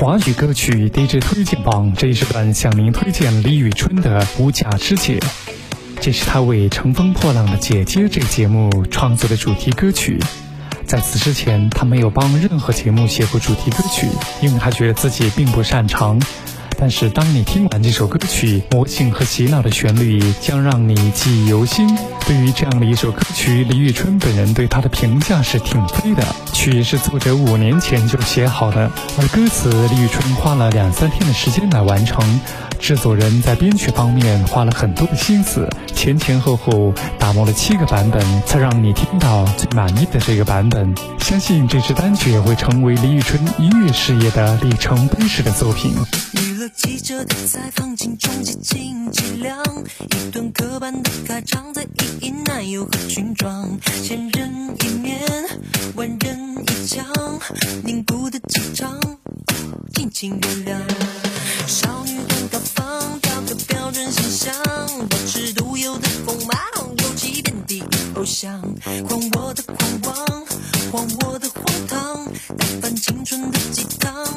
华语歌曲 DJ 推荐榜这一时段向您推荐李宇春的《无价之姐》，这是她为《乘风破浪的姐姐》这个节目创作的主题歌曲。在此之前，她没有帮任何节目写过主题歌曲，因为她觉得自己并不擅长。但是，当你听完这首歌曲，魔性和洗脑的旋律将让你记忆犹新。对于这样的一首歌曲，李宇春本人对它的评价是挺飞的。曲是作者五年前就写好的，而歌词李宇春花了两三天的时间来完成。制作人在编曲方面花了很多的心思，前前后后打磨了七个版本，才让你听到最满意的这个版本。相信这支单曲会成为李宇春音乐事业的里程碑式的作品。记者的采访，镜中几斤几两，一段刻板的开场，在意淫男友和裙装，千人一面，万人一腔，凝固的气场，尽情原谅。少女很高仿，雕刻标准形象，保持独有的锋芒，尤其遍地偶像，狂我的狂妄，荒我的荒唐，打翻青春的鸡汤，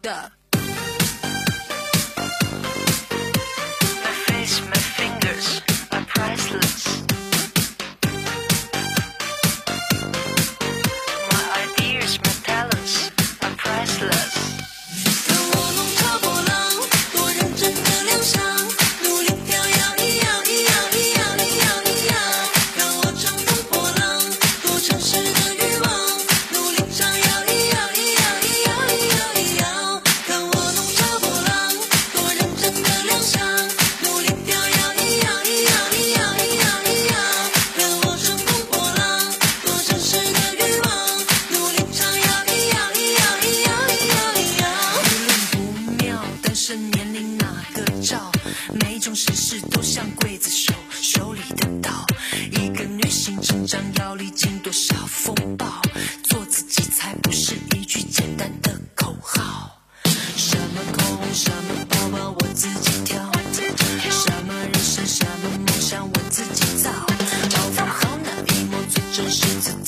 的。什么事都像刽子手手里的刀，一个女性成长。要历经多少风暴，做自己才不是一句简单的口号。什么空，什么包包我自己挑，什么人生，什么梦想我自己造。包袱好那一抹最真实自在的笑，我是我自己